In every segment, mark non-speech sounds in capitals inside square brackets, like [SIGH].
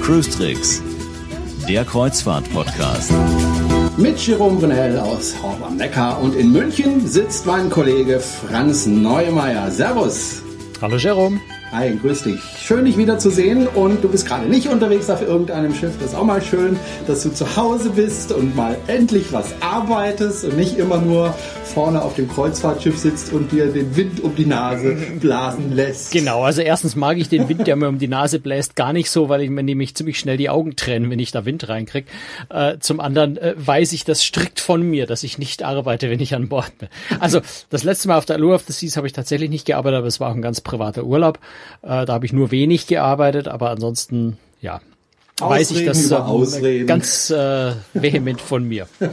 Cruise Tricks, der Kreuzfahrt-Podcast. Mit Jerome Brunel aus Horb am Neckar und in München sitzt mein Kollege Franz Neumeier. Servus. Hallo Jerome. Hi, grüß dich. Schön, dich wieder zu sehen und du bist gerade nicht unterwegs auf irgendeinem Schiff. Das ist auch mal schön, dass du zu Hause bist und mal endlich was arbeitest und nicht immer nur vorne auf dem Kreuzfahrtschiff sitzt und dir den Wind um die Nase blasen lässt. Genau, also erstens mag ich den Wind, der mir um die Nase bläst, gar nicht so, weil ich mir nämlich ziemlich schnell die Augen trennen, wenn ich da Wind reinkrieg. Äh, zum anderen äh, weiß ich das strikt von mir, dass ich nicht arbeite, wenn ich an Bord bin. Also das letzte Mal auf der Allure of the Seas habe ich tatsächlich nicht gearbeitet, aber es war auch ein ganz privater Urlaub. Äh, da habe ich nur wenig gearbeitet, aber ansonsten, ja, Ausreden weiß ich das Ausreden. ganz äh, vehement von mir. [LAUGHS]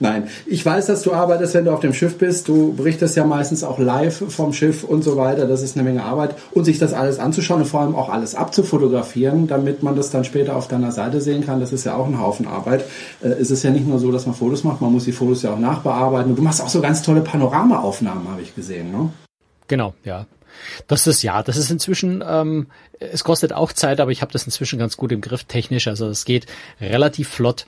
Nein, ich weiß, dass du arbeitest, wenn du auf dem Schiff bist. Du berichtest ja meistens auch live vom Schiff und so weiter. Das ist eine Menge Arbeit. Und sich das alles anzuschauen und vor allem auch alles abzufotografieren, damit man das dann später auf deiner Seite sehen kann, das ist ja auch ein Haufen Arbeit. Äh, es ist ja nicht nur so, dass man Fotos macht, man muss die Fotos ja auch nachbearbeiten. Und du machst auch so ganz tolle Panoramaaufnahmen, habe ich gesehen, ne? Genau, ja. Das ist ja, das ist inzwischen, ähm, es kostet auch Zeit, aber ich habe das inzwischen ganz gut im Griff technisch. Also es geht relativ flott.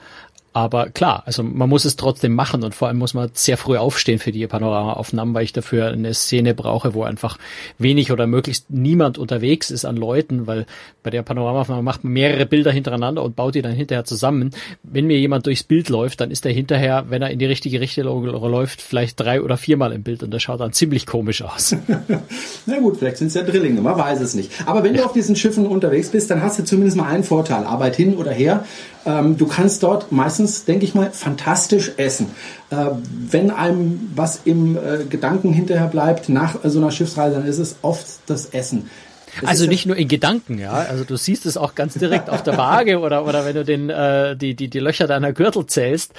Aber klar, also man muss es trotzdem machen und vor allem muss man sehr früh aufstehen für die Panoramaaufnahmen, weil ich dafür eine Szene brauche, wo einfach wenig oder möglichst niemand unterwegs ist an Leuten, weil bei der Panoramaaufnahme macht man mehrere Bilder hintereinander und baut die dann hinterher zusammen. Wenn mir jemand durchs Bild läuft, dann ist er hinterher, wenn er in die richtige Richtung läuft, vielleicht drei oder viermal im Bild und das schaut dann ziemlich komisch aus. [LAUGHS] Na gut, vielleicht sind es ja Drillinge, man weiß es nicht. Aber wenn du auf diesen Schiffen unterwegs bist, dann hast du zumindest mal einen Vorteil. Arbeit hin oder her. Ähm, du kannst dort meistens, denke ich mal, fantastisch essen. Äh, wenn einem was im äh, Gedanken hinterher bleibt nach so einer Schiffsreise, dann ist es oft das Essen. Also nicht nur in Gedanken, ja. Also du siehst es auch ganz direkt auf der Waage oder oder wenn du den äh, die die die Löcher deiner Gürtel zählst.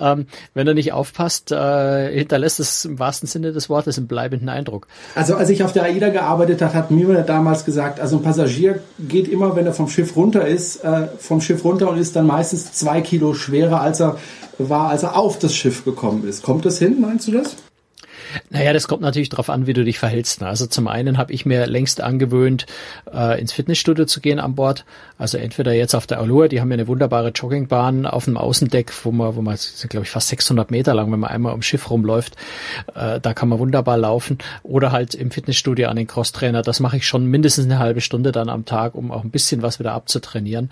Ähm, wenn du nicht aufpasst, äh, hinterlässt es im wahrsten Sinne des Wortes einen bleibenden Eindruck. Also als ich auf der AIDA gearbeitet habe, hat mir damals gesagt, also ein Passagier geht immer, wenn er vom Schiff runter ist, äh, vom Schiff runter und ist dann meistens zwei Kilo schwerer, als er war, als er auf das Schiff gekommen ist. Kommt das hin, meinst du das? Naja, das kommt natürlich darauf an, wie du dich verhältst. ne? Also zum einen habe ich mir längst angewöhnt, äh, ins Fitnessstudio zu gehen an Bord. Also entweder jetzt auf der Allure, die haben ja eine wunderbare Joggingbahn auf dem Außendeck, wo man, wo man, sind glaube ich fast 600 Meter lang, wenn man einmal ums Schiff rumläuft, äh, da kann man wunderbar laufen. Oder halt im Fitnessstudio an den Crosstrainer. Das mache ich schon mindestens eine halbe Stunde dann am Tag, um auch ein bisschen was wieder abzutrainieren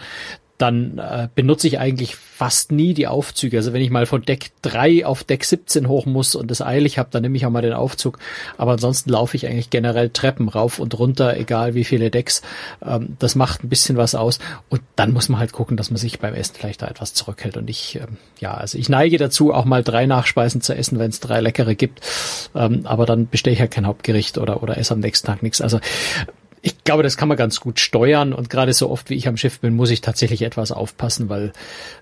dann äh, benutze ich eigentlich fast nie die Aufzüge. Also wenn ich mal von Deck 3 auf Deck 17 hoch muss und das eilig habe, dann nehme ich auch mal den Aufzug. Aber ansonsten laufe ich eigentlich generell Treppen rauf und runter, egal wie viele Decks. Ähm, das macht ein bisschen was aus. Und dann muss man halt gucken, dass man sich beim Essen vielleicht da etwas zurückhält. Und ich, ähm, ja, also ich neige dazu, auch mal drei Nachspeisen zu essen, wenn es drei leckere gibt. Ähm, aber dann bestelle ich halt kein Hauptgericht oder, oder esse am nächsten Tag nichts. Also ich glaube, das kann man ganz gut steuern und gerade so oft wie ich am Schiff bin, muss ich tatsächlich etwas aufpassen, weil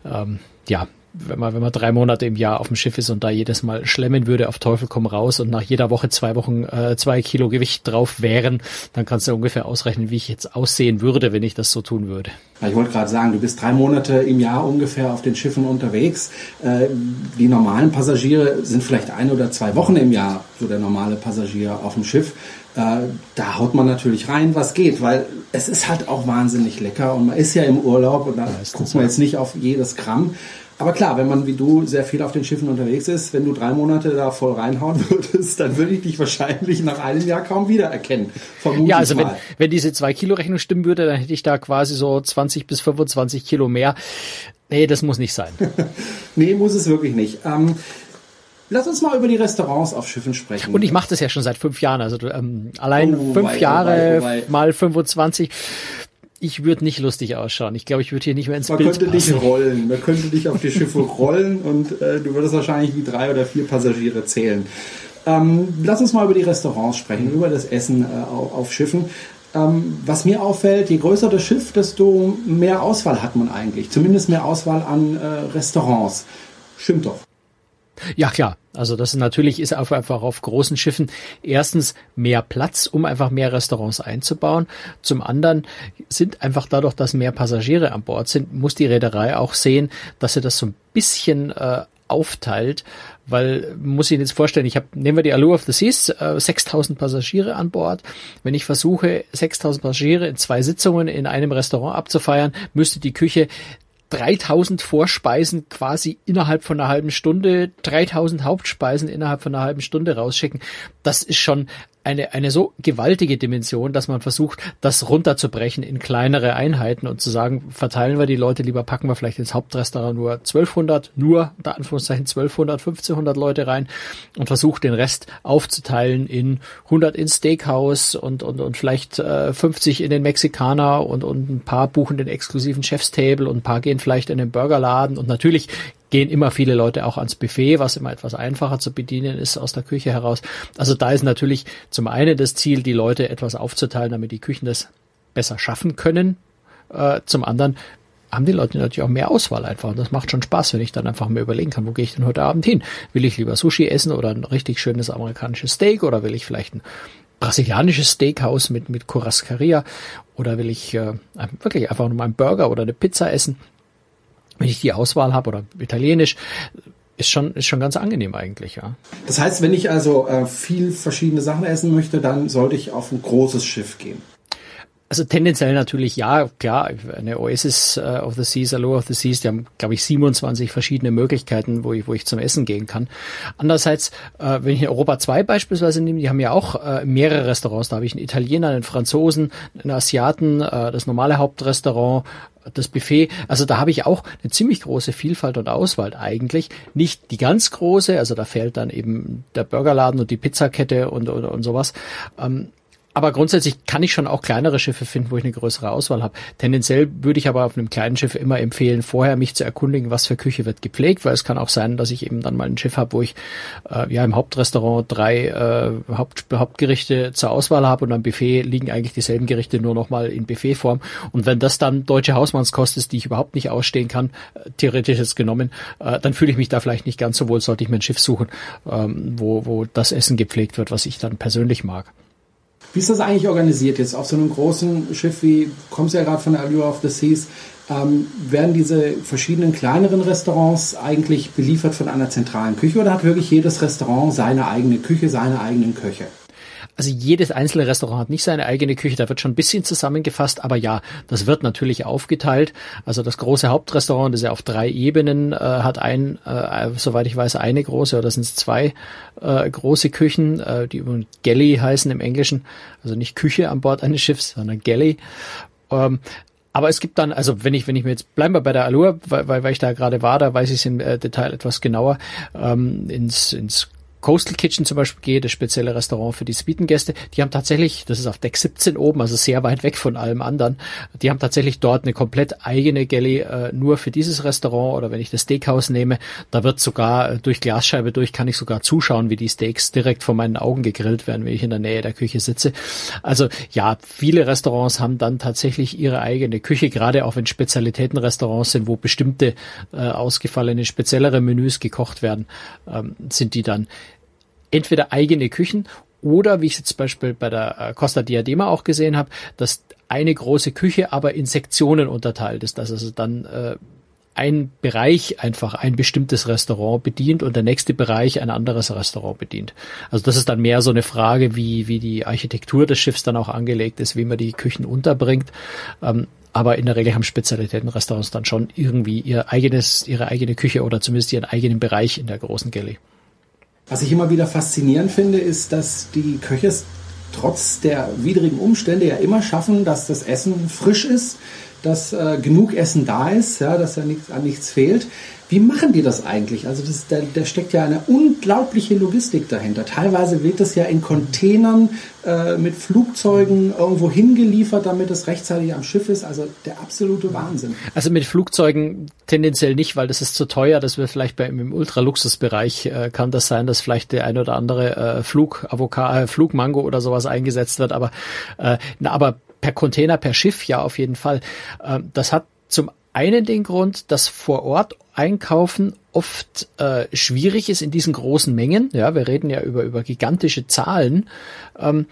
ähm, ja, wenn man, wenn man drei Monate im Jahr auf dem Schiff ist und da jedes Mal schlemmen würde, auf Teufel komm raus und nach jeder Woche zwei Wochen äh, zwei Kilo Gewicht drauf wären, dann kannst du ungefähr ausrechnen, wie ich jetzt aussehen würde, wenn ich das so tun würde. Ich wollte gerade sagen, du bist drei Monate im Jahr ungefähr auf den Schiffen unterwegs. Äh, die normalen Passagiere sind vielleicht ein oder zwei Wochen im Jahr, so der normale Passagier auf dem Schiff. Da haut man natürlich rein, was geht, weil es ist halt auch wahnsinnig lecker und man ist ja im Urlaub und da guckt man jetzt nicht auf jedes Gramm. Aber klar, wenn man wie du sehr viel auf den Schiffen unterwegs ist, wenn du drei Monate da voll reinhauen [LAUGHS] würdest, dann würde ich dich wahrscheinlich nach einem Jahr kaum wiedererkennen. Vermutlich ja, also wenn, wenn diese zwei Kilo Rechnung stimmen würde, dann hätte ich da quasi so 20 bis 25 Kilo mehr. Nee, das muss nicht sein. [LAUGHS] nee, muss es wirklich nicht. Ähm, Lass uns mal über die Restaurants auf Schiffen sprechen. Und ich mache das ja schon seit fünf Jahren. Also ähm, allein Oh, fünf wei, oh, Jahre wei, oh, wei. mal 25. Ich würde nicht lustig ausschauen. Ich glaube, ich würde hier nicht mehr ins Man Bild könnte dich passen. rollen. Man könnte dich auf die Schiffe [LAUGHS] rollen und äh, du würdest wahrscheinlich wie drei oder vier Passagiere zählen. Ähm, lass uns mal über die Restaurants sprechen, über das Essen äh, auf, auf Schiffen. Ähm, was mir auffällt, je größer das Schiff, desto mehr Auswahl hat man eigentlich. Zumindest mehr Auswahl an äh, Restaurants. Stimmt doch. Ja, klar. Also das ist natürlich ist einfach auf großen Schiffen erstens mehr Platz, um einfach mehr Restaurants einzubauen. Zum anderen sind einfach dadurch, dass mehr Passagiere an Bord sind, muss die Reederei auch sehen, dass sie das so ein bisschen äh, aufteilt, weil muss ich jetzt vorstellen, ich habe nehmen wir die Allure of the Seas, äh, 6000 Passagiere an Bord. Wenn ich versuche 6000 Passagiere in zwei Sitzungen in einem Restaurant abzufeiern, müsste die Küche 3000 Vorspeisen quasi innerhalb von einer halben Stunde, 3000 Hauptspeisen innerhalb von einer halben Stunde rausschicken. Das ist schon eine, eine so gewaltige Dimension, dass man versucht, das runterzubrechen in kleinere Einheiten und zu sagen, verteilen wir die Leute lieber, packen wir vielleicht ins Hauptrestaurant nur 1200, nur, unter Anführungszeichen 1200, 1500 Leute rein und versucht den Rest aufzuteilen in 100 ins Steakhouse und, und, und vielleicht äh, 50 in den Mexikaner und, und ein paar buchen den exklusiven Chefstable und ein paar gehen vielleicht in den Burgerladen und natürlich gehen immer viele Leute auch ans Buffet, was immer etwas einfacher zu bedienen ist aus der Küche heraus. Also da ist natürlich zum einen das Ziel, die Leute etwas aufzuteilen, damit die Küchen das besser schaffen können. Äh, zum anderen haben die Leute natürlich auch mehr Auswahl einfach. Und das macht schon Spaß, wenn ich dann einfach mir überlegen kann, wo gehe ich denn heute Abend hin? Will ich lieber Sushi essen oder ein richtig schönes amerikanisches Steak oder will ich vielleicht ein brasilianisches Steakhouse mit, mit Churrascaria oder will ich äh, wirklich einfach nur mal einen Burger oder eine Pizza essen? Wenn ich die Auswahl habe oder italienisch, ist schon, ist schon ganz angenehm eigentlich, ja. Das heißt, wenn ich also äh, viel verschiedene Sachen essen möchte, dann sollte ich auf ein großes Schiff gehen. Also tendenziell natürlich ja, klar, eine Oasis uh, of the Seas, Allure of the Seas, die haben, glaube ich, 27 verschiedene Möglichkeiten, wo ich, wo ich zum Essen gehen kann. Andererseits, äh, wenn ich in Europa 2 beispielsweise nehme, die haben ja auch äh, mehrere Restaurants. Da habe ich einen Italiener, einen Franzosen, einen Asiaten, äh, das normale Hauptrestaurant, das Buffet, also da habe ich auch eine ziemlich große Vielfalt und Auswahl eigentlich. Nicht die ganz große, also da fehlt dann eben der Burgerladen und die Pizzakette und, und, und sowas. Ähm, aber grundsätzlich kann ich schon auch kleinere Schiffe finden, wo ich eine größere Auswahl habe. Tendenziell würde ich aber auf einem kleinen Schiff immer empfehlen, vorher mich zu erkundigen, was für Küche wird gepflegt, weil es kann auch sein, dass ich eben dann mal ein Schiff habe, wo ich äh, ja im Hauptrestaurant drei äh, Haupt, Hauptgerichte zur Auswahl habe und am Buffet liegen eigentlich dieselben Gerichte nur noch mal in Buffetform. Und wenn das dann deutsche Hausmannskost ist, die ich überhaupt nicht ausstehen kann, äh, theoretisch jetzt genommen, äh, dann fühle ich mich da vielleicht nicht ganz so wohl, sollte ich mir ein Schiff suchen, ähm, wo, wo das Essen gepflegt wird, was ich dann persönlich mag. Wie ist das eigentlich organisiert jetzt auf so einem großen Schiff wie, kommst ja gerade von der Allure of the Seas, ähm, werden diese verschiedenen kleineren Restaurants eigentlich beliefert von einer zentralen Küche oder hat wirklich jedes Restaurant seine eigene Küche, seine eigenen Köche? Also jedes einzelne Restaurant hat nicht seine eigene Küche, da wird schon ein bisschen zusammengefasst, aber ja, das wird natürlich aufgeteilt. Also das große Hauptrestaurant, das ja auf drei Ebenen äh, hat ein, äh, soweit ich weiß, eine große oder sind es zwei äh, große Küchen, äh, die über Galley heißen im Englischen, also nicht Küche an Bord eines Schiffs, sondern Galley. Ähm, aber es gibt dann, also wenn ich, wenn ich mir jetzt, bleiben wir bei der Allure, weil, weil ich da gerade war, da weiß ich es im äh, Detail etwas genauer, ähm, ins, ins Coastal Kitchen zum Beispiel gehe, das spezielle Restaurant für die Suitengäste, die haben tatsächlich, das ist auf Deck 17 oben, also sehr weit weg von allem anderen, die haben tatsächlich dort eine komplett eigene Galley äh, nur für dieses Restaurant oder wenn ich das Steakhouse nehme, da wird sogar äh, durch Glasscheibe durch, kann ich sogar zuschauen, wie die Steaks direkt vor meinen Augen gegrillt werden, wenn ich in der Nähe der Küche sitze. Also ja, viele Restaurants haben dann tatsächlich ihre eigene Küche, gerade auch wenn Spezialitätenrestaurants sind, wo bestimmte äh, ausgefallene, speziellere Menüs gekocht werden, ähm, sind die dann entweder eigene Küchen oder wie ich jetzt zum Beispiel bei der äh, Costa Diadema auch gesehen habe, dass eine große Küche aber in Sektionen unterteilt ist, dass also dann äh, ein Bereich einfach ein bestimmtes Restaurant bedient und der nächste Bereich ein anderes Restaurant bedient. Also das ist dann mehr so eine Frage, wie, wie die Architektur des Schiffs dann auch angelegt ist, wie man die Küchen unterbringt. Ähm, aber in der Regel haben Spezialitätenrestaurants dann schon irgendwie ihr eigenes, ihre eigene Küche oder zumindest ihren eigenen Bereich in der großen Galley. Was ich immer wieder faszinierend finde, ist, dass die Köche trotz der widrigen Umstände ja immer schaffen, dass das Essen frisch ist, dass äh, genug Essen da ist, ja, dass da nichts, an nichts fehlt. Wie machen die das eigentlich? Also das, da, da steckt ja eine unglaubliche Logistik dahinter. Teilweise wird das ja in Containern äh, mit Flugzeugen irgendwo hingeliefert, damit es rechtzeitig am Schiff ist. Also der absolute Wahnsinn. Also mit Flugzeugen tendenziell nicht, weil das ist zu teuer. Das wird vielleicht bei, im Ultraluxusbereich äh, kann das sein, dass vielleicht der ein oder andere äh, Flug, äh, Flugmango oder sowas eingesetzt wird. Aber, äh, na, aber per Container, per Schiff ja auf jeden Fall. Äh, das hat zum einen den Grund, dass vor Ort einkaufen oft äh, schwierig ist in diesen großen Mengen. Ja, wir reden ja über, über gigantische Zahlen. Ähm,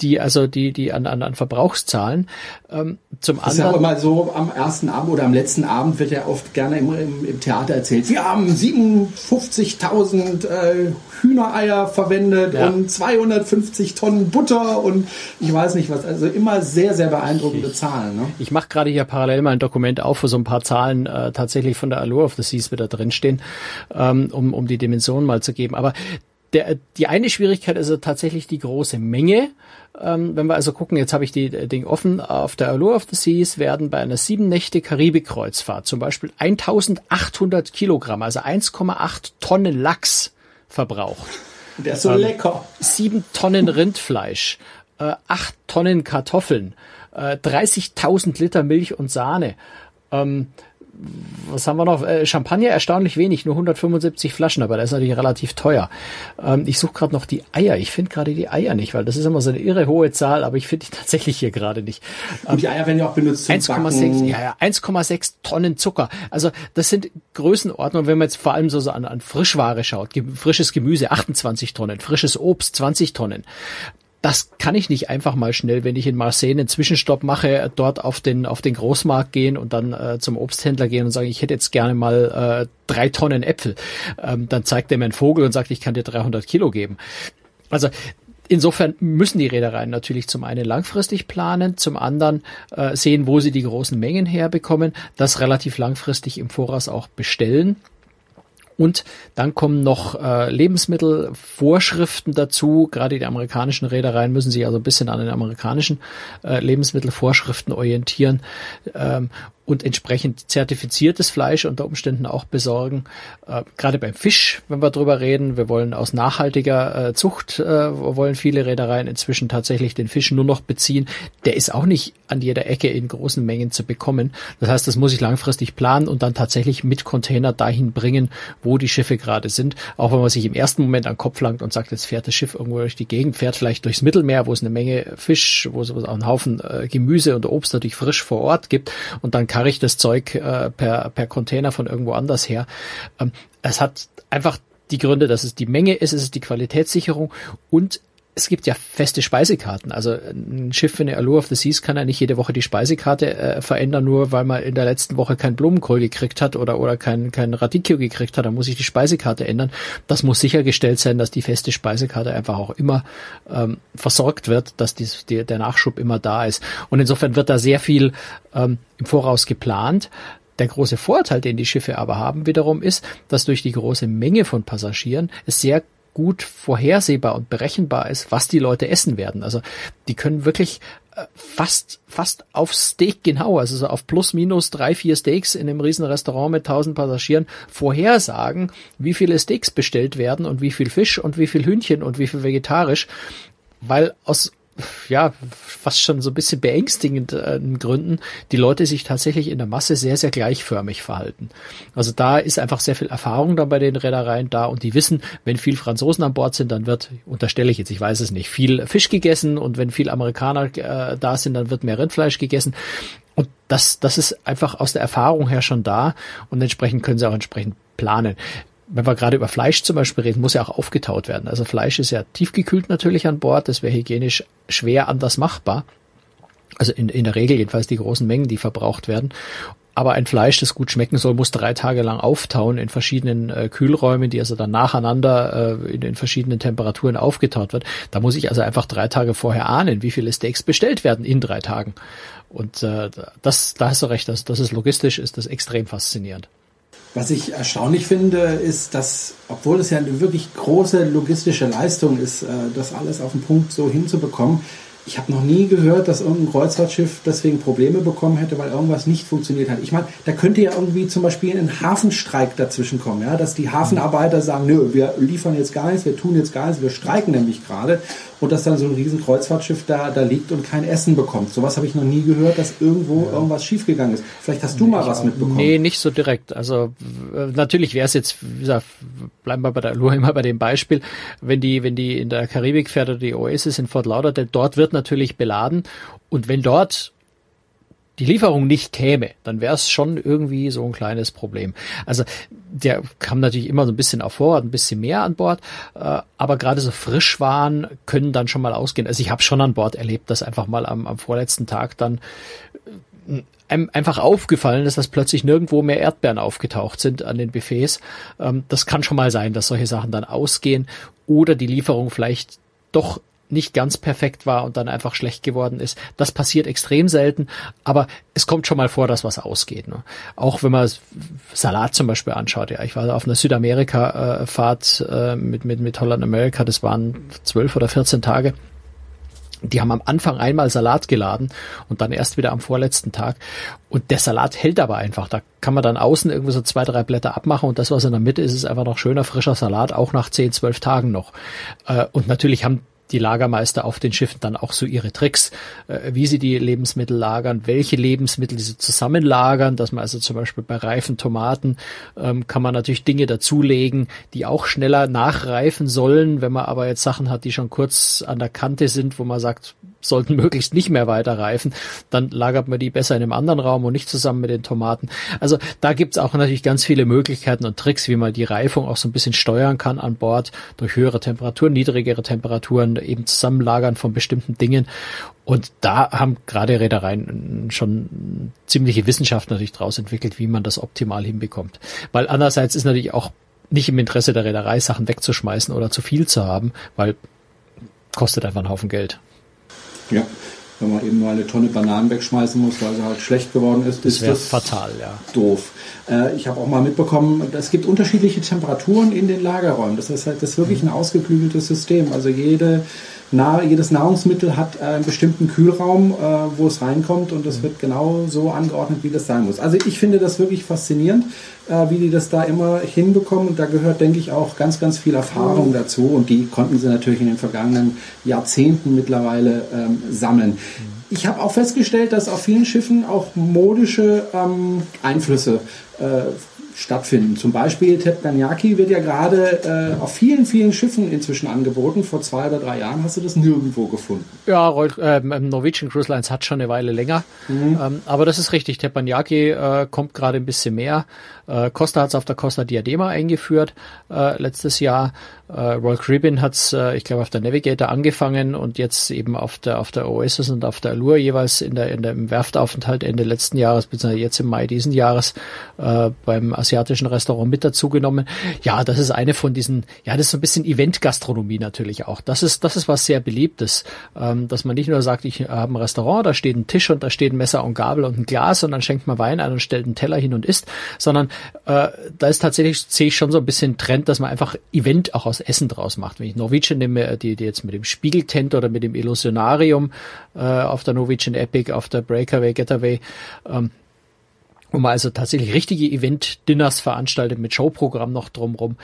die also die die an an, an Verbrauchszahlen ähm, zum das anderen. Ist ja auch immer so am ersten Abend oder am letzten Abend wird ja oft gerne im, im, im Theater erzählt. Wir haben 57.000 äh, Hühnereier verwendet ja. und 250 Tonnen Butter und ich weiß nicht was. Also immer sehr sehr beeindruckende ich, Zahlen. Ne? Ich mache gerade hier parallel mal ein Dokument auf, wo so ein paar Zahlen äh, tatsächlich von der Allure of the Seas wieder drinstehen, ähm, um um die Dimensionen mal zu geben. Aber der, die eine Schwierigkeit ist tatsächlich die große Menge. Ähm, wenn wir also gucken, jetzt habe ich die äh, Ding offen, auf der Allure of the Seas werden bei einer sieben Nächte Karibik-Kreuzfahrt zum Beispiel 1800 Kilogramm, also 1,8 Tonnen Lachs verbraucht. Der ist so ähm, lecker. Sieben Tonnen Rindfleisch, äh, acht Tonnen Kartoffeln, äh, 30.000 Liter Milch und Sahne. Ähm, was haben wir noch? Äh, Champagner erstaunlich wenig, nur 175 Flaschen, aber der ist natürlich relativ teuer. Ähm, ich suche gerade noch die Eier. Ich finde gerade die Eier nicht, weil das ist immer so eine irre hohe Zahl, aber ich finde die [LAUGHS] tatsächlich hier gerade nicht. Ähm, Und die Eier werden ja auch benutzt 1,6 ja, ja, 1,6 Tonnen Zucker. Also das sind Größenordnungen, wenn man jetzt vor allem so, so an, an Frischware schaut. Frisches Gemüse 28 Tonnen, frisches Obst 20 Tonnen das kann ich nicht einfach mal schnell, wenn ich in Marseille einen Zwischenstopp mache, dort auf den, auf den Großmarkt gehen und dann äh, zum Obsthändler gehen und sagen, ich hätte jetzt gerne mal äh, drei Tonnen Äpfel. Ähm, dann zeigt er mir einen Vogel und sagt, ich kann dir 300 Kilo geben. Also Insofern müssen die Reedereien natürlich zum einen langfristig planen, zum anderen äh, sehen, wo sie die großen Mengen herbekommen, das relativ langfristig im Voraus auch bestellen und dann kommen noch äh, Lebensmittelvorschriften dazu. Gerade die amerikanischen Reedereien müssen sich also ein bisschen an den amerikanischen äh, Lebensmittelvorschriften orientieren. Ähm, und entsprechend zertifiziertes Fleisch unter Umständen auch besorgen. Äh, gerade beim Fisch, wenn wir drüber reden, wir wollen aus nachhaltiger äh, Zucht, äh, wollen viele Reedereien inzwischen tatsächlich den Fisch nur noch beziehen. Der ist auch nicht an jeder Ecke in großen Mengen zu bekommen. Das heißt, das muss ich langfristig planen und dann tatsächlich mit Container dahin bringen, wo die Schiffe gerade sind. Auch wenn man sich im ersten Moment an Kopf langt und sagt, jetzt fährt das Schiff irgendwo durch die Gegend, fährt vielleicht durchs Mittelmeer, wo es eine Menge Fisch, wo es auch einen Haufen äh, Gemüse und Obst natürlich frisch vor Ort gibt und dann karre ich das Zeug äh, per, per Container von irgendwo anders her. Ähm, es hat einfach die Gründe, dass es die Menge ist, es ist die Qualitätssicherung und es gibt ja feste Speisekarten. Also ein Schiff in der Allure of the Seas kann ja nicht jede Woche die Speisekarte äh, verändern, nur weil man in der letzten Woche kein Blumenkohl gekriegt hat oder, oder kein, kein Radicchio gekriegt hat, dann muss ich die Speisekarte ändern. Das muss sichergestellt sein, dass die feste Speisekarte einfach auch immer ähm, versorgt wird, dass die, die, der Nachschub immer da ist. Und insofern wird da sehr viel ähm, im Voraus geplant. Der große Vorteil, den die Schiffe aber haben, wiederum ist, dass durch die große Menge von Passagieren es sehr gut vorhersehbar und berechenbar ist, was die Leute essen werden. Also die können wirklich äh, fast fast auf Steak genau, also so auf plus minus drei vier Steaks in einem riesen Restaurant mit tausend Passagieren vorhersagen, wie viele Steaks bestellt werden und wie viel Fisch und wie viel Hühnchen und wie viel vegetarisch, weil aus ja, fast schon so ein bisschen beängstigenden äh, Gründen, die Leute sich tatsächlich in der Masse sehr, sehr gleichförmig verhalten. Also da ist einfach sehr viel Erfahrung dann bei den Reedereien da und die wissen, wenn viel Franzosen an Bord sind, dann wird, unterstelle ich jetzt, ich weiß es nicht, viel Fisch gegessen und wenn viel Amerikaner äh, da sind, dann wird mehr Rindfleisch gegessen. Und das, das ist einfach aus der Erfahrung her schon da und entsprechend können sie auch entsprechend planen wenn wir gerade über Fleisch zum Beispiel reden, muss ja auch aufgetaut werden. Also Fleisch ist ja tiefgekühlt natürlich an Bord, das wäre hygienisch schwer anders machbar. Also in, in der Regel jedenfalls die großen Mengen, die verbraucht werden. Aber ein Fleisch, das gut schmecken soll, muss drei Tage lang auftauen in verschiedenen äh, Kühlräumen, die also dann nacheinander äh, in, in verschiedenen Temperaturen aufgetaut wird. Da muss ich also einfach drei Tage vorher ahnen, wie viele Steaks bestellt werden in drei Tagen. Und äh, das, da hast du recht, das, das ist logistisch, ist das extrem faszinierend. Was ich erstaunlich finde, ist, dass, obwohl es ja eine wirklich große logistische Leistung ist, äh, das alles auf den Punkt so hinzubekommen, ich habe noch nie gehört, dass irgendein Kreuzfahrtschiff deswegen Probleme bekommen hätte, weil irgendwas nicht funktioniert hat. Ich meine, da könnte ja irgendwie zum Beispiel ein Hafenstreik dazwischen kommen, ja, dass die Hafenarbeiter sagen, nö, wir liefern jetzt gar nichts, wir tun jetzt gar nichts, wir streiken nämlich gerade und dass dann so ein riesen Kreuzfahrtschiff da, da liegt und kein Essen bekommt. Sowas habe ich noch nie gehört, dass irgendwo ja. irgendwas schiefgegangen ist. Vielleicht hast du nee, mal was mitbekommen. Nee, nicht so direkt. Also natürlich wäre es jetzt, wie gesagt, bleiben wir bei der Allure immer bei dem Beispiel, wenn die, wenn die in der Karibik fährt oder die Oasis in Fort Lauderdale, dort wird natürlich beladen und wenn dort die Lieferung nicht käme, dann wäre es schon irgendwie so ein kleines Problem. Also der kam natürlich immer so ein bisschen auf Vorrat, ein bisschen mehr an Bord, äh, aber gerade so Frischwaren können dann schon mal ausgehen. Also ich habe schon an Bord erlebt, dass einfach mal am, am vorletzten Tag dann äh, einfach aufgefallen ist, dass plötzlich nirgendwo mehr Erdbeeren aufgetaucht sind an den Buffets. Ähm, das kann schon mal sein, dass solche Sachen dann ausgehen oder die Lieferung vielleicht doch nicht ganz perfekt war und dann einfach schlecht geworden ist. Das passiert extrem selten, aber es kommt schon mal vor, dass was ausgeht. Ne? Auch wenn man Salat zum Beispiel anschaut. Ja, ich war auf einer Südamerika-Fahrt äh, mit, mit, mit Holland America, das waren zwölf oder vierzehn Tage. Die haben am Anfang einmal Salat geladen und dann erst wieder am vorletzten Tag. Und der Salat hält aber einfach. Da kann man dann außen irgendwie so zwei, drei Blätter abmachen und das, was in der Mitte ist, ist einfach noch schöner, frischer Salat, auch nach zehn, zwölf Tagen noch. Äh, und natürlich haben die Lagermeister auf den Schiffen dann auch so ihre Tricks, äh, wie sie die Lebensmittel lagern, welche Lebensmittel sie zusammenlagern, dass man also zum Beispiel bei reifen Tomaten ähm, kann man natürlich Dinge dazulegen, die auch schneller nachreifen sollen. Wenn man aber jetzt Sachen hat, die schon kurz an der Kante sind, wo man sagt, sollten [LAUGHS] möglichst nicht mehr weiter reifen, dann lagert man die besser in einem anderen Raum und nicht zusammen mit den Tomaten. Also da gibt's auch natürlich ganz viele Möglichkeiten und Tricks, wie man die Reifung auch so ein bisschen steuern kann an Bord durch höhere Temperaturen, niedrigere Temperaturen, eben Zusammenlagern von bestimmten Dingen. Und da haben gerade Reedereien schon ziemliche Wissenschaft natürlich draus entwickelt, wie man das optimal hinbekommt. Weil andererseits ist natürlich auch nicht im Interesse der Reederei, Sachen wegzuschmeißen oder zu viel zu haben, weil kostet einfach einen Haufen Geld. Ja, wenn man eben nur eine Tonne Bananen wegschmeißen muss, weil sie halt schlecht geworden ist, das ist das fatal, ja. doof. Äh, ich habe auch mal mitbekommen, es gibt unterschiedliche Temperaturen in den Lagerräumen. Das ist halt das ist wirklich ein ausgeklügeltes System. Also jede nah, jedes Nahrungsmittel hat äh, einen bestimmten Kühlraum, äh, wo es reinkommt und das wird genau so angeordnet, wie das sein muss. Also ich finde das wirklich faszinierend, äh, wie die das da immer hinbekommen. Und da gehört, denke ich, auch ganz, ganz viel Erfahrung dazu. Und die konnten sie natürlich in den vergangenen Jahrzehnten mittlerweile ähm, sammeln. Ich habe auch festgestellt, dass auf vielen Schiffen auch modische ähm, Einflüsse äh, stattfinden. Zum Beispiel Teppanyaki wird ja gerade äh, auf vielen, vielen Schiffen inzwischen angeboten. Vor zwei oder drei Jahren hast du das nirgendwo gefunden. Ja, äh, Norwegian Cruise Lines hat schon eine Weile länger. Mhm. Ähm, aber das ist richtig. Teppanyaki äh, kommt gerade ein bisschen mehr. Äh, Costa hat es auf der Costa Diadema eingeführt äh, letztes Jahr. Äh, Royal Caribbean hat es, äh, ich glaube, auf der Navigator angefangen und jetzt eben auf der auf der Oasis und auf der Allure jeweils in der in dem Werftaufenthalt Ende letzten Jahres beziehungsweise jetzt im Mai diesen Jahres äh, beim asiatischen Restaurant mit dazugenommen. Ja, das ist eine von diesen, ja, das ist so ein bisschen Event-Gastronomie natürlich auch. Das ist das ist was sehr beliebtes, ähm, dass man nicht nur sagt, ich habe ein Restaurant, da steht ein Tisch und da steht ein Messer und Gabel und ein Glas und dann schenkt man Wein ein und stellt einen Teller hin und isst, sondern äh, da ist tatsächlich, sehe ich schon so ein bisschen Trend, dass man einfach Event auch aus Essen draus macht. Wenn ich Norwegian nehme, die, die jetzt mit dem Spiegeltent oder mit dem Illusionarium äh, auf der Norwegian Epic, auf der Breakaway, Getaway, ähm, wo man also tatsächlich richtige Event-Dinners veranstaltet mit Showprogramm noch drumrum.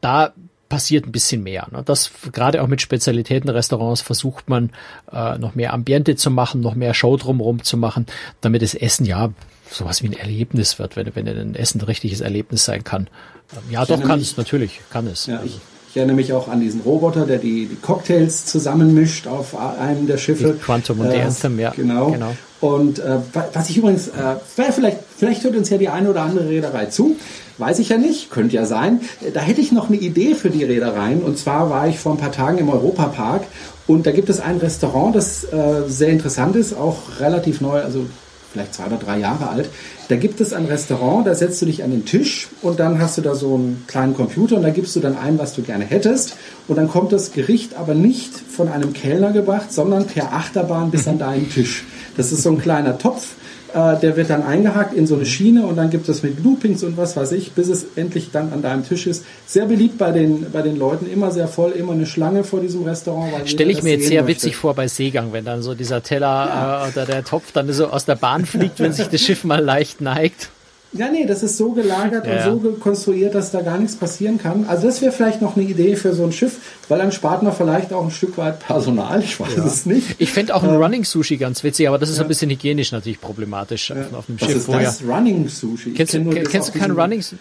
Da passiert ein bisschen mehr. Ne? Das gerade auch mit Spezialitätenrestaurants versucht man äh, noch mehr Ambiente zu machen, noch mehr Show drumherum zu machen, damit das Essen ja sowas wie ein Erlebnis wird, wenn, wenn ein Essen ein richtiges Erlebnis sein kann. Ähm, ja, ich doch kann es, natürlich, kann es. Ja, ich, ich, erinnere mich auch an diesen Roboter, der die, die Cocktails zusammenmischt auf einem der Schiffe. Die Quantum und äh, Anthem, ja. Genau. genau. Und äh, was ich übrigens, äh, vielleicht, vielleicht hört uns ja die eine oder andere Reederei zu. Weiß ich ja nicht, könnte ja sein. Da hätte ich noch eine Idee für die Reedereien. Und zwar war ich vor ein paar Tagen im Europapark und da gibt es ein Restaurant, das äh, sehr interessant ist, auch relativ neu, also vielleicht zwei oder drei Jahre alt. Da gibt es ein Restaurant, da setzt du dich an den Tisch und dann hast du da so einen kleinen Computer und da gibst du dann ein, was du gerne hättest. Und dann kommt das Gericht aber nicht von einem Kellner gebracht, sondern per Achterbahn bis an deinen Tisch. Das ist so ein kleiner Topf äh, der wird dann eingehakt in so eine Schiene und dann gibt es mit Loopings und was weiß ich, bis es endlich dann an deinem Tisch ist. Sehr beliebt bei den, bei den Leuten, immer sehr voll, immer eine Schlange vor diesem Restaurant. Stelle ich mir jetzt sehr möchte. witzig vor bei Seegang, wenn dann so dieser Teller ja. äh, oder der Topf dann so aus der Bahn fliegt, wenn sich das Schiff mal leicht neigt. Ja, nee, das ist so gelagert ja. und so konstruiert, dass da gar nichts passieren kann. Also das wäre vielleicht noch eine Idee für so ein Schiff, weil dann spart man vielleicht auch ein Stück weit Personal. Ich weiß ja. es nicht. Ich fände auch ein ähm, Running Sushi ganz witzig, aber das ist ja. ein bisschen hygienisch natürlich problematisch auf, auf einem was Schiff. Ist das Running Sushi? Kennst du, kennst du kein Running Sushi?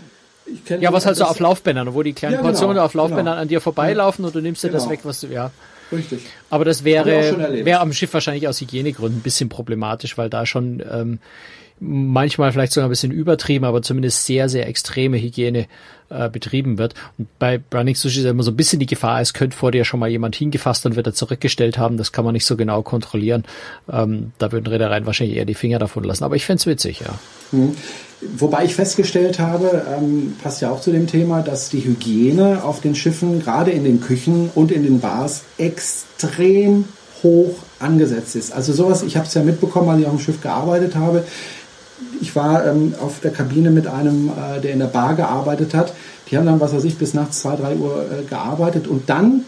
Ja, was halt so auf Laufbändern, wo die kleinen Portionen genau, auf Laufbändern genau. an dir vorbeilaufen und du nimmst dir genau. das weg, was du, ja. richtig. Aber das wäre, wäre am Schiff wahrscheinlich aus Hygienegründen ein bisschen problematisch, weil da schon ähm, manchmal vielleicht sogar ein bisschen übertrieben, aber zumindest sehr, sehr extreme Hygiene äh, betrieben wird. Und bei Running Sushi ist immer so ein bisschen die Gefahr, es könnte vor dir schon mal jemand hingefasst und wird er zurückgestellt haben. Das kann man nicht so genau kontrollieren. Ähm, da würden Reedereien wahrscheinlich eher die Finger davon lassen. Aber ich fände witzig, ja. Mhm. Wobei ich festgestellt habe, ähm, passt ja auch zu dem Thema, dass die Hygiene auf den Schiffen, gerade in den Küchen und in den Bars, extrem hoch angesetzt ist. Also sowas, ich habe es ja mitbekommen, als ich auf dem Schiff gearbeitet habe ich war ähm, auf der Kabine mit einem, äh, der in der Bar gearbeitet hat. Die haben dann, was weiß ich, bis nachts 2, 3 Uhr äh, gearbeitet und dann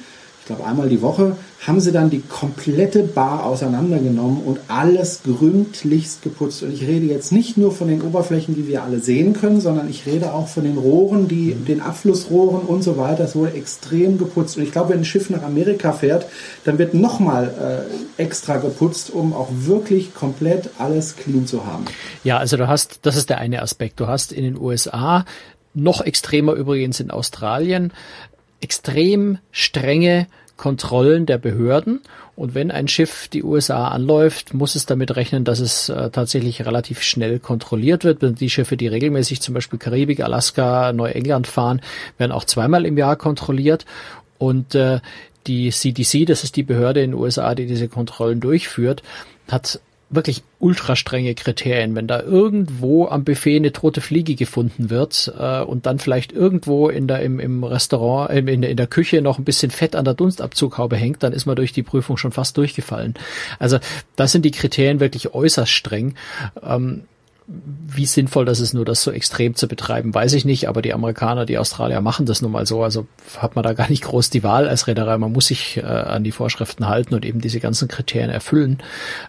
glaube einmal die Woche, haben sie dann die komplette Bar auseinandergenommen und alles gründlichst geputzt. Und ich rede jetzt nicht nur von den Oberflächen, die wir alle sehen können, sondern ich rede auch von den Rohren, die, den Abflussrohren und so weiter. Es wurde extrem geputzt. Und ich glaube, wenn ein Schiff nach Amerika fährt, dann wird nochmal äh, extra geputzt, um auch wirklich komplett alles clean zu haben. Ja, also du hast, das ist der eine Aspekt. Du hast in den USA noch extremer übrigens in Australien extrem strenge Kontrollen der Behörden. Und wenn ein Schiff die USA anläuft, muss es damit rechnen, dass es äh, tatsächlich relativ schnell kontrolliert wird. Die Schiffe, die regelmäßig zum Beispiel Karibik, Alaska, Neuengland fahren, werden auch zweimal im Jahr kontrolliert. Und äh, die CDC, das ist die Behörde in den USA, die diese Kontrollen durchführt, hat wirklich ultra strenge Kriterien. Wenn da irgendwo am Buffet eine tote Fliege gefunden wird äh, und dann vielleicht irgendwo in der, im, im Restaurant, äh, in, in der Küche noch ein bisschen Fett an der Dunstabzughaube hängt, dann ist man durch die Prüfung schon fast durchgefallen. Also das sind die Kriterien wirklich äußerst streng. Ähm, wie sinnvoll das ist, nur das so extrem zu betreiben, weiß ich nicht, aber die Amerikaner, die Australier machen das nun mal so, also hat man da gar nicht groß die Wahl als Reederei, man muss sich äh, an die Vorschriften halten und eben diese ganzen Kriterien erfüllen.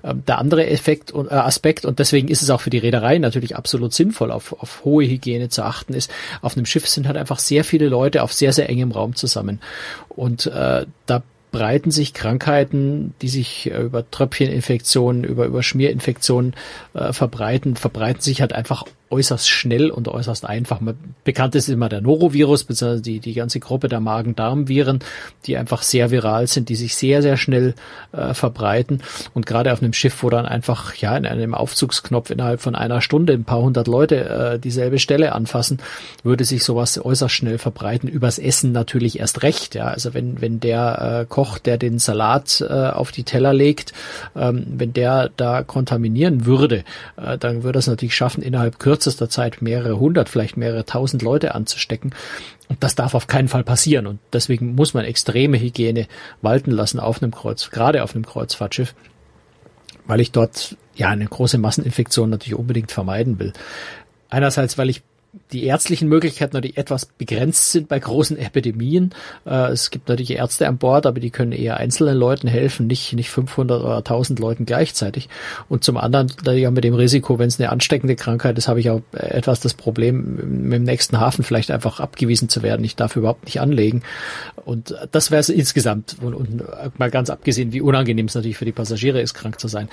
Ähm, der andere Effekt und äh, Aspekt, und deswegen ist es auch für die Reederei natürlich absolut sinnvoll, auf, auf hohe Hygiene zu achten, ist, auf einem Schiff sind halt einfach sehr viele Leute auf sehr, sehr engem Raum zusammen. Und äh, da breiten sich Krankheiten, die sich äh, über Tröpfcheninfektionen, über, über Schmierinfektionen äh, verbreiten, verbreiten sich halt einfach äußerst schnell und äußerst einfach. Bekannt ist immer der Norovirus, beziehungsweise die, die ganze Gruppe der Magen-Darm-Viren, die einfach sehr viral sind, die sich sehr, sehr schnell äh, verbreiten. Und gerade auf einem Schiff, wo dann einfach ja in einem Aufzugsknopf innerhalb von einer Stunde ein paar hundert Leute äh, dieselbe Stelle anfassen, würde sich sowas äußerst schnell verbreiten. Übers Essen natürlich erst recht. Ja, also wenn wenn der äh, Koch, der den Salat äh, auf die Teller legt, ähm, wenn der da kontaminieren würde, äh, dann würde es natürlich schaffen, innerhalb kürzer kürzester Zeit mehrere hundert, vielleicht mehrere tausend Leute anzustecken. Und das darf auf keinen Fall passieren. Und deswegen muss man extreme Hygiene walten lassen auf einem Kreuz, gerade auf einem Kreuzfahrtschiff, weil ich dort ja eine große Masseninfektion natürlich unbedingt vermeiden will. Einerseits, weil ich die ärztlichen Möglichkeiten natürlich etwas begrenzt sind bei großen Epidemien. Äh, es gibt natürlich Ärzte an Bord, aber die können eher einzelnen Leuten helfen, nicht, nicht 500 oder 1000 Leuten gleichzeitig. Und zum anderen, da ja mit dem Risiko, wenn es eine ansteckende Krankheit ist, habe ich auch etwas das Problem, mit dem nächsten Hafen vielleicht einfach abgewiesen zu werden. Ich darf überhaupt nicht anlegen. Und das wäre es insgesamt. Und, und mal ganz abgesehen, wie unangenehm es natürlich für die Passagiere ist, krank zu sein.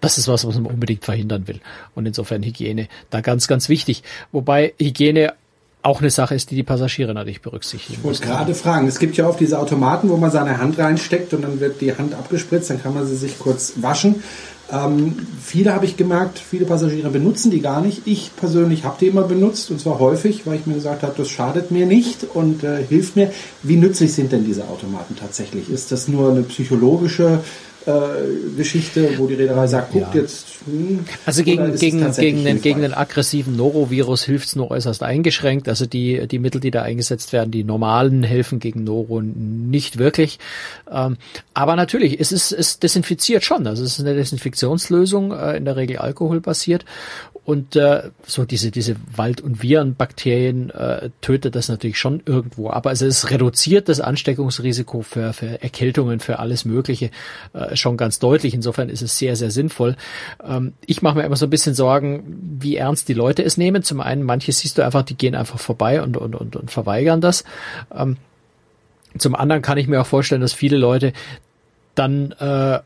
Das ist was, was man unbedingt verhindern will. Und insofern Hygiene da ganz, ganz wichtig. Wobei Hygiene auch eine Sache ist, die die Passagiere natürlich berücksichtigen Ich wollte gerade fragen, es gibt ja oft diese Automaten, wo man seine Hand reinsteckt und dann wird die Hand abgespritzt, dann kann man sie sich kurz waschen. Ähm, viele habe ich gemerkt, viele Passagiere benutzen die gar nicht. Ich persönlich habe die immer benutzt und zwar häufig, weil ich mir gesagt habe, das schadet mir nicht und äh, hilft mir. Wie nützlich sind denn diese Automaten tatsächlich? Ist das nur eine psychologische äh, Geschichte, wo die Reederei sagt, guckt ja. jetzt. Hm, also gegen, gegen, gegen, den, gegen den aggressiven Norovirus hilft es nur äußerst eingeschränkt. Also die, die Mittel, die da eingesetzt werden, die normalen helfen gegen Noro nicht wirklich. Ähm, aber natürlich, es ist, es desinfiziert schon. Also es ist eine Desinfektionslösung, äh, in der Regel alkoholbasiert. Und äh, so diese, diese Wald- und Virenbakterien äh, tötet das natürlich schon irgendwo. Aber also es reduziert das Ansteckungsrisiko für, für Erkältungen, für alles Mögliche äh, schon ganz deutlich. Insofern ist es sehr, sehr sinnvoll. Ähm, ich mache mir immer so ein bisschen Sorgen, wie ernst die Leute es nehmen. Zum einen, manche siehst du einfach, die gehen einfach vorbei und, und, und, und verweigern das. Ähm, zum anderen kann ich mir auch vorstellen, dass viele Leute dann äh,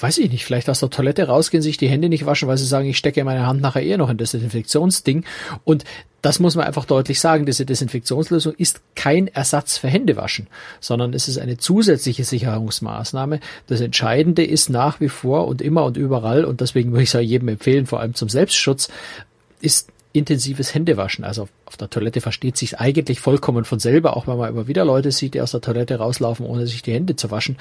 weiß ich nicht, vielleicht aus der Toilette rausgehen, sich die Hände nicht waschen, weil sie sagen, ich stecke meine Hand nachher eher noch in das Desinfektionsding. Und das muss man einfach deutlich sagen. Diese Desinfektionslösung ist kein Ersatz für Händewaschen, sondern es ist eine zusätzliche Sicherungsmaßnahme. Das Entscheidende ist nach wie vor und immer und überall, und deswegen würde ich es auch jedem empfehlen, vor allem zum Selbstschutz, ist intensives Händewaschen. Also auf der Toilette versteht sich eigentlich vollkommen von selber, auch wenn man immer wieder Leute sieht, die aus der Toilette rauslaufen, ohne sich die Hände zu waschen.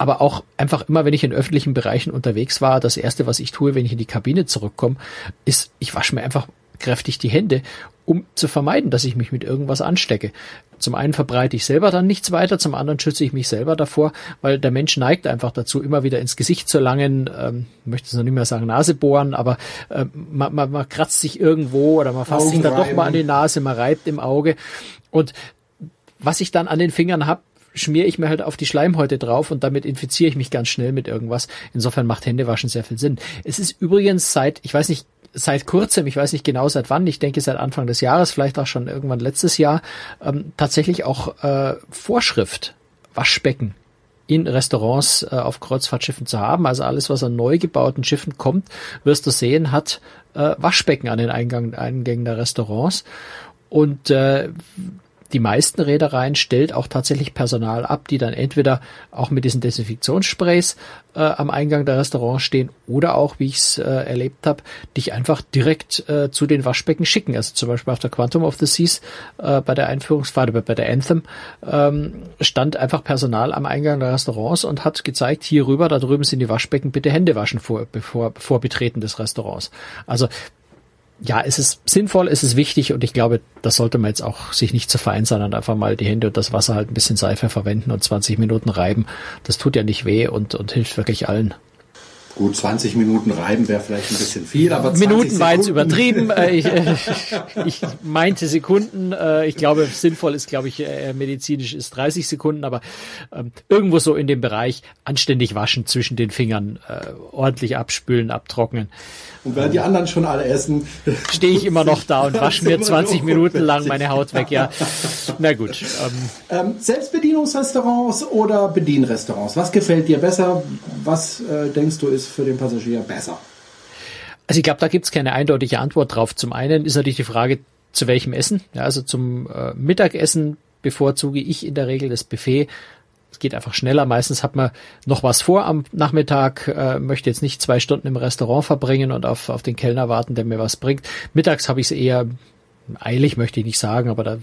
Aber auch einfach immer, wenn ich in öffentlichen Bereichen unterwegs war, das erste, was ich tue, wenn ich in die Kabine zurückkomme, ist, ich wasche mir einfach kräftig die Hände, um zu vermeiden, dass ich mich mit irgendwas anstecke. Zum einen verbreite ich selber dann nichts weiter, zum anderen schütze ich mich selber davor, weil der Mensch neigt einfach dazu, immer wieder ins Gesicht zu langen, ähm, möchte es noch nicht mehr sagen Nase bohren, aber äh, man, man, man kratzt sich irgendwo oder man fasst Augen sich dann doch mal an die Nase, man reibt im Auge und was ich dann an den Fingern habe, schmiere ich mir halt auf die Schleimhäute drauf und damit infiziere ich mich ganz schnell mit irgendwas. Insofern macht Händewaschen sehr viel Sinn. Es ist übrigens seit, ich weiß nicht, seit kurzem, ich weiß nicht genau seit wann, ich denke seit Anfang des Jahres, vielleicht auch schon irgendwann letztes Jahr, ähm, tatsächlich auch äh, Vorschrift, Waschbecken in Restaurants äh, auf Kreuzfahrtschiffen zu haben. Also alles, was an neu gebauten Schiffen kommt, wirst du sehen, hat äh, Waschbecken an den Eingang, Eingängen der Restaurants. Und äh, die meisten Reedereien stellt auch tatsächlich Personal ab, die dann entweder auch mit diesen Desinfektionssprays äh, am Eingang der Restaurants stehen oder auch, wie ich es äh, erlebt habe, dich einfach direkt äh, zu den Waschbecken schicken. Also zum Beispiel auf der Quantum of the Seas äh, bei der Einführungsfahrt, bei der Anthem ähm, stand einfach Personal am Eingang der Restaurants und hat gezeigt, hier rüber, da drüben sind die Waschbecken, bitte Hände waschen vor, bevor, vor Betreten des Restaurants. Also ja, es ist sinnvoll, es ist wichtig und ich glaube, das sollte man jetzt auch sich nicht zu sein und einfach mal die Hände und das Wasser halt ein bisschen Seife verwenden und 20 Minuten reiben. Das tut ja nicht weh und, und hilft wirklich allen. Gut, 20 Minuten reiben wäre vielleicht ein bisschen viel, aber Minuten war jetzt übertrieben. [LAUGHS] Äh, ich, äh, ich meinte Sekunden. Äh, ich glaube, sinnvoll ist, glaube ich, medizinisch ist 30 Sekunden, aber ähm, irgendwo so in dem Bereich anständig waschen zwischen den Fingern, ordentlich abspülen, abtrocknen. Und während die anderen schon alle essen, stehe ich immer noch da und [LAUGHS] wasche mir 20 Minuten lang meine Haut weg. Ja, [LAUGHS] na gut. Ähm. Ähm, Selbstbedienungsrestaurants oder Bedienrestaurants? Was gefällt dir besser? Was äh, denkst du ist für den Passagier besser? Also ich glaube, da gibt es keine eindeutige Antwort drauf. Zum einen ist natürlich die Frage, zu welchem Essen. Ja, also zum äh, Mittagessen bevorzuge ich in der Regel das Buffet es geht einfach schneller. Meistens hat man noch was vor am Nachmittag, äh, möchte jetzt nicht zwei Stunden im Restaurant verbringen und auf, auf den Kellner warten, der mir was bringt. Mittags habe ich es eher eilig möchte ich nicht sagen, aber da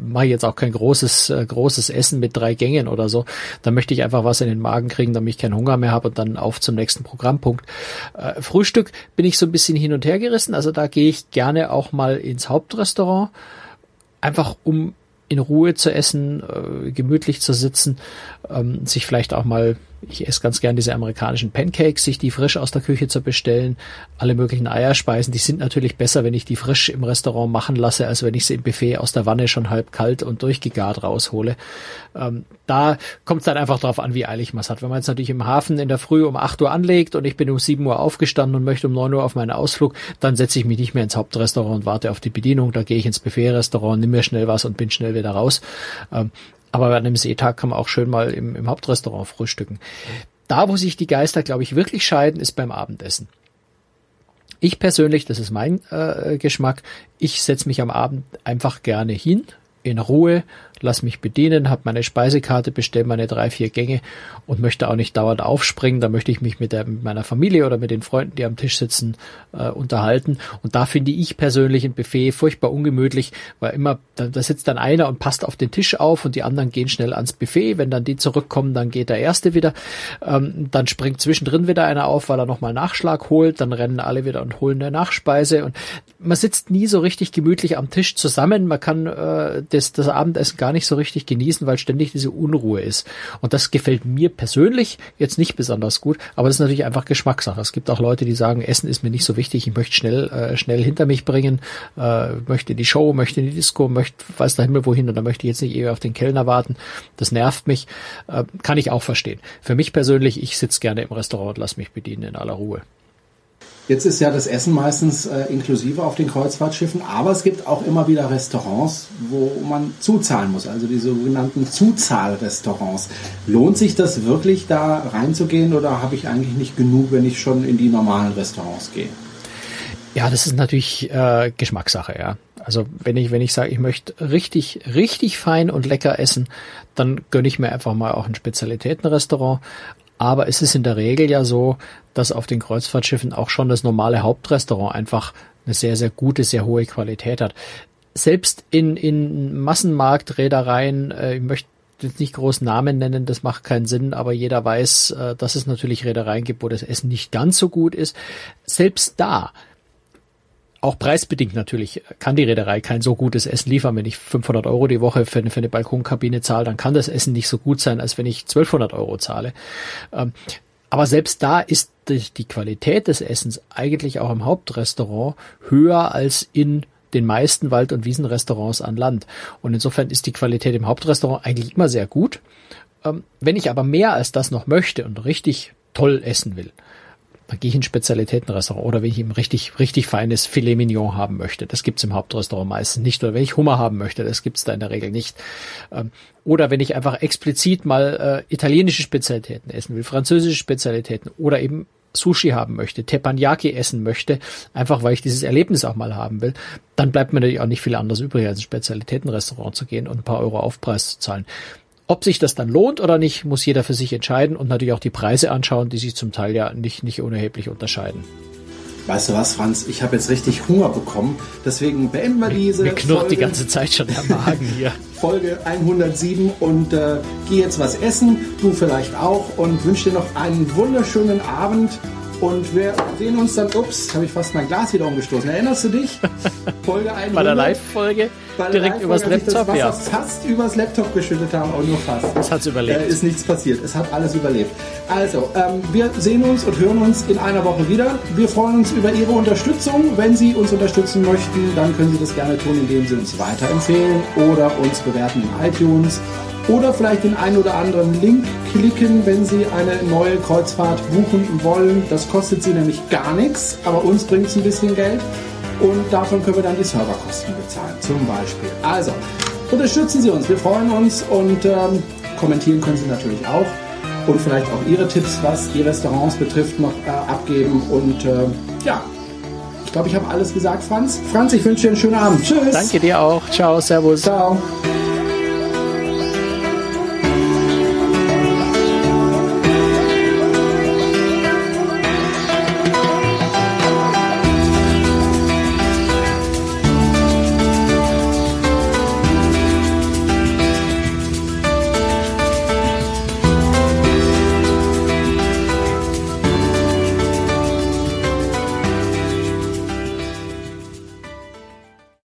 mache ich jetzt auch kein großes, äh, großes Essen mit drei Gängen oder so. Da möchte ich einfach was in den Magen kriegen, damit ich keinen Hunger mehr habe und dann auf zum nächsten Programmpunkt. Äh, Frühstück bin ich so ein bisschen hin und her gerissen, also da gehe ich gerne auch mal ins Hauptrestaurant, einfach um in Ruhe zu essen, äh, gemütlich zu sitzen, ähm, sich vielleicht auch mal ich esse ganz gern diese amerikanischen Pancakes, sich die frisch aus der Küche zu bestellen. Alle möglichen Eierspeisen, die sind natürlich besser, wenn ich die frisch im Restaurant machen lasse, als wenn ich sie im Buffet aus der Wanne schon halb kalt und durchgegart raushole. Ähm, da kommt es dann einfach darauf an, wie eilig man es hat. Wenn man jetzt natürlich im Hafen in der Früh um 8 Uhr anlegt und ich bin um 7 Uhr aufgestanden und möchte um 9 Uhr auf meinen Ausflug, dann setze ich mich nicht mehr ins Hauptrestaurant und warte auf die Bedienung. Da gehe ich ins Buffet-Restaurant, nimm mir schnell was und bin schnell wieder raus. Ähm, aber an einem Seetag kann man auch schön mal im, im Hauptrestaurant frühstücken. Da, wo sich die Geister, glaube ich, wirklich scheiden, ist beim Abendessen. Ich persönlich, das ist mein äh, Geschmack, ich setze mich am Abend einfach gerne hin, in Ruhe, lass mich bedienen, habe meine Speisekarte, bestelle meine drei, vier Gänge und möchte auch nicht dauernd aufspringen. Da möchte ich mich mit, der, mit meiner Familie oder mit den Freunden, die am Tisch sitzen, äh, unterhalten. Und da finde ich persönlich ein Buffet furchtbar ungemütlich, weil immer, da, da sitzt dann einer und passt auf den Tisch auf und die anderen gehen schnell ans Buffet. Wenn dann die zurückkommen, dann geht der Erste wieder. Ähm, dann springt zwischendrin wieder einer auf, weil er nochmal Nachschlag holt. Dann rennen alle wieder und holen eine Nachspeise. Und man sitzt nie so richtig gemütlich am Tisch zusammen. Man kann äh, das, das Abendessen gar gar nicht so richtig genießen, weil ständig diese Unruhe ist. Und das gefällt mir persönlich jetzt nicht besonders gut, aber das ist natürlich einfach Geschmackssache. Es gibt auch Leute, die sagen, Essen ist mir nicht so wichtig, ich möchte schnell, äh, schnell hinter mich bringen, äh, möchte in die Show, möchte in die Disco, möchte weiß der Himmel wohin und da möchte ich jetzt nicht eher auf den Kellner warten. Das nervt mich. Äh, kann ich auch verstehen. Für mich persönlich, ich sitze gerne im Restaurant und lass mich bedienen in aller Ruhe. Jetzt ist ja das Essen meistens äh, inklusive auf den Kreuzfahrtschiffen, aber es gibt auch immer wieder Restaurants, wo man zuzahlen muss, also die sogenannten Zuzahlrestaurants. Lohnt sich das wirklich, da reinzugehen oder habe ich eigentlich nicht genug, wenn ich schon in die normalen Restaurants gehe? Ja, das ist natürlich äh, Geschmackssache, ja. Also wenn ich, wenn ich sage, ich möchte richtig, richtig fein und lecker essen, dann gönne ich mir einfach mal auch ein Spezialitätenrestaurant. Aber es ist in der Regel ja so, dass auf den Kreuzfahrtschiffen auch schon das normale Hauptrestaurant einfach eine sehr, sehr gute, sehr hohe Qualität hat. Selbst in, in Massenmarktreedereien, äh, ich möchte jetzt nicht groß Namen nennen, das macht keinen Sinn, aber jeder weiß, äh, dass es natürlich Reedereien gibt, wo das Essen nicht ganz so gut ist. Selbst da auch preisbedingt natürlich kann die Reederei kein so gutes Essen liefern. Wenn ich 500 Euro die Woche für, für eine Balkonkabine zahle, dann kann das Essen nicht so gut sein, als wenn ich 1200 Euro zahle. Ähm, aber selbst da ist die Qualität des Essens eigentlich auch im Hauptrestaurant höher als in den meisten Wald- und Wiesenrestaurants an Land. Und insofern ist die Qualität im Hauptrestaurant eigentlich immer sehr gut. Ähm, wenn ich aber mehr als das noch möchte und richtig toll essen will, dann gehe ich in ein Spezialitätenrestaurant oder wenn ich ein richtig, richtig feines Filet Mignon haben möchte. Das gibt's im Hauptrestaurant meistens nicht. Oder wenn ich Hummer haben möchte, das gibt's da in der Regel nicht. Ähm, oder wenn ich einfach explizit mal äh, italienische Spezialitäten essen will, französische Spezialitäten oder eben Sushi haben möchte, Teppanyaki essen möchte, einfach weil ich dieses Erlebnis auch mal haben will, dann bleibt mir natürlich auch nicht viel anderes übrig, als ein Spezialitätenrestaurant zu gehen und ein paar Euro Aufpreis zu zahlen. Ob sich das dann lohnt oder nicht, muss jeder für sich entscheiden und natürlich auch die Preise anschauen, die sich zum Teil ja nicht, nicht unerheblich unterscheiden. Weißt du was, Franz? Ich habe jetzt richtig Hunger bekommen. Deswegen beenden wir diese. Mir knurrt Folge, die ganze Zeit schon der Magen hier. [LAUGHS] Folge 107 und äh, geh jetzt was essen. Du vielleicht auch und wünsche dir noch einen wunderschönen Abend. Und wir sehen uns dann, ups, habe ich fast mein Glas wieder umgestoßen. Erinnerst du dich? [LAUGHS] Folge 100. Bei der Live-Folge direkt Live übers Laptop, das ja. fast übers Laptop geschüttet haben, auch nur fast. Es hat überlebt. Äh, ist nichts passiert. Es hat alles überlebt. Also, ähm, wir sehen uns und hören uns in einer Woche wieder. Wir freuen uns über Ihre Unterstützung. Wenn Sie uns unterstützen möchten, dann können Sie das gerne tun, indem Sie uns weiterempfehlen oder uns bewerten in iTunes oder vielleicht den einen oder anderen Link klicken, wenn Sie eine neue Kreuzfahrt buchen wollen. Das kostet Sie nämlich gar nichts, aber uns bringt es ein bisschen Geld und davon können wir dann die Serverkosten bezahlen, zum Beispiel. Also, unterstützen Sie uns, wir freuen uns und ähm, kommentieren können Sie natürlich auch und vielleicht auch Ihre Tipps, was die Restaurants betrifft, noch äh, abgeben und äh, ja. Ich glaube, ich habe alles gesagt, Franz. Franz, ich wünsche dir einen schönen Abend. Tschüss. Danke dir auch. Ciao, Servus. Ciao.